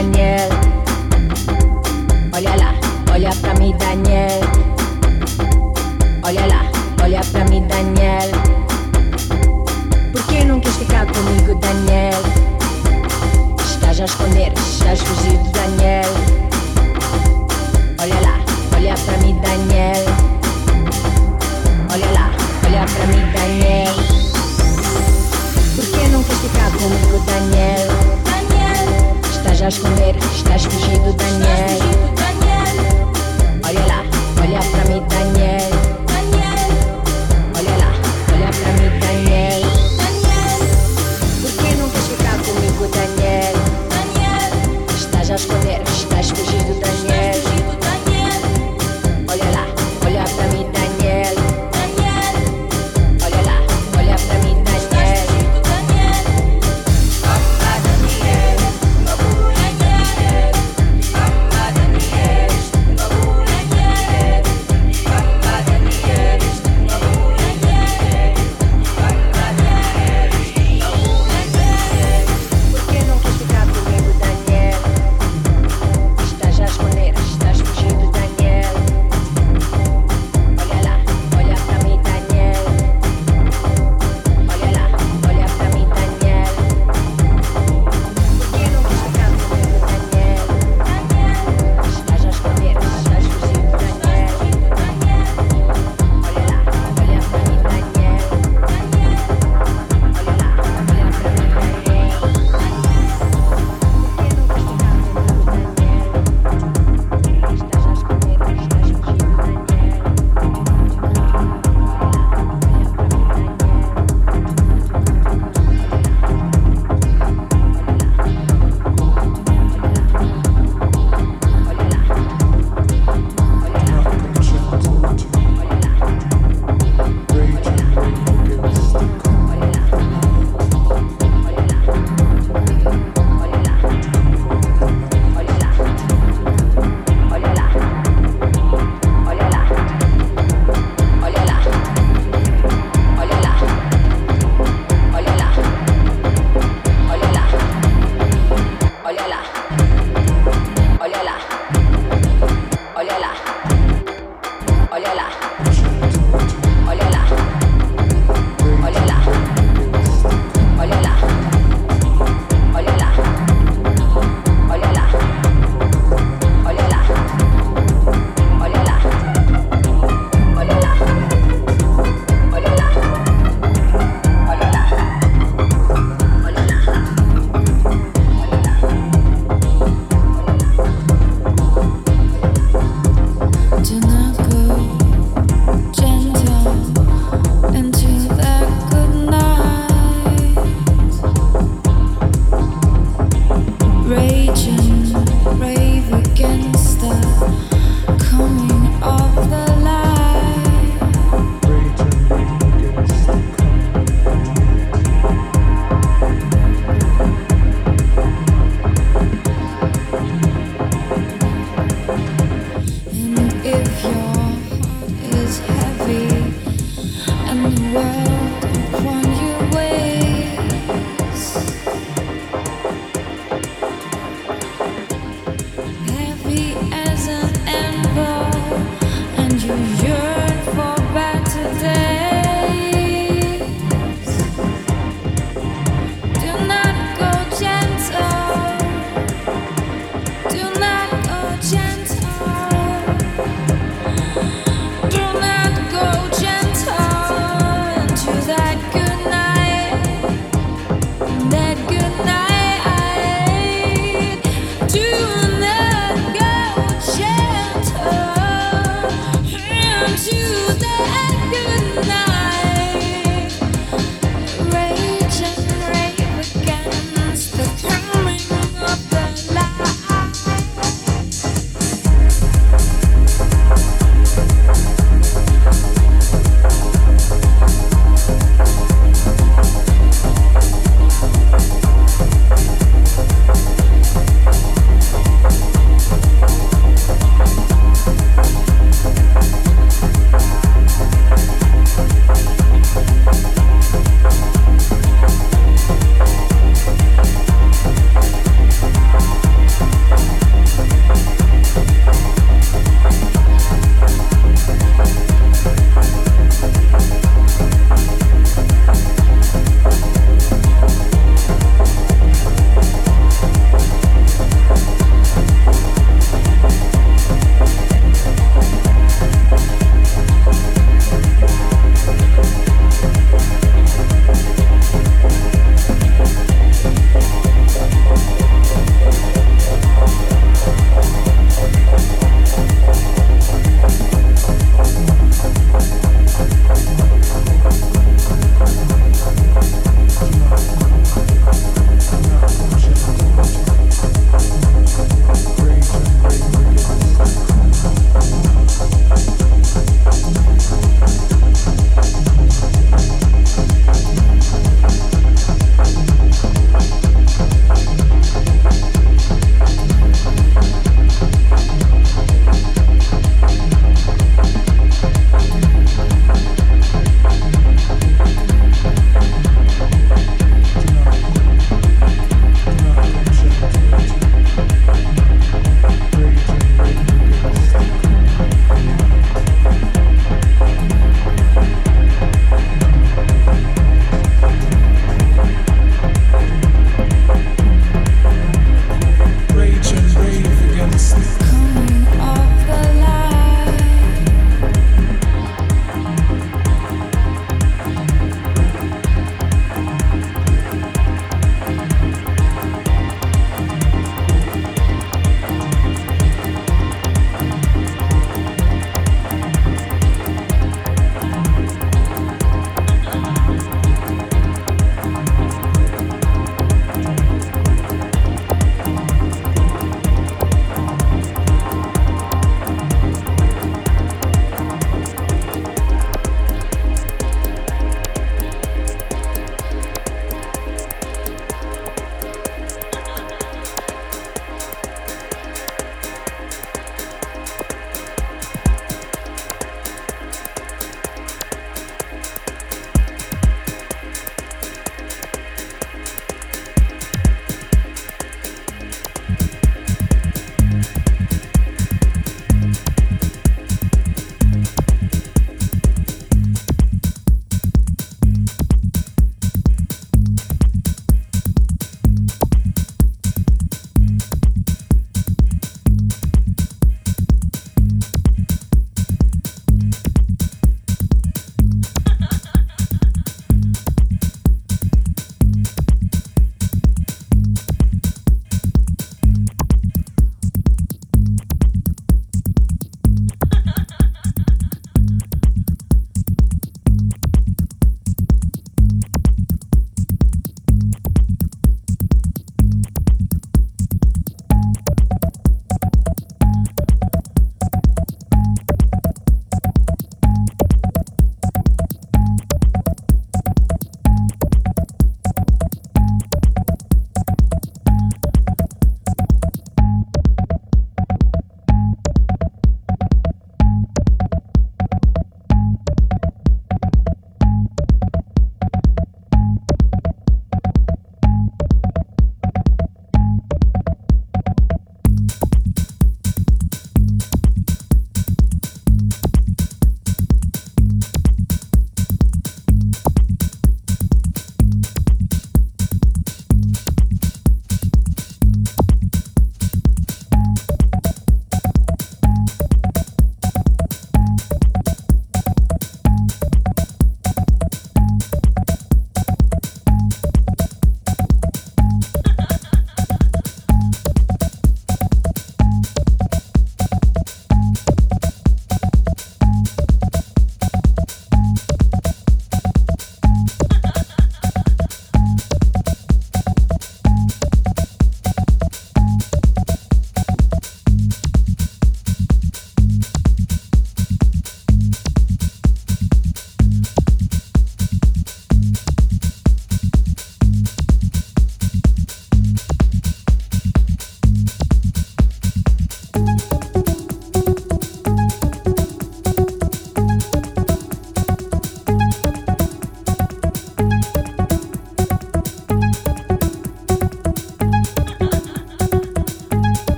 Daniel.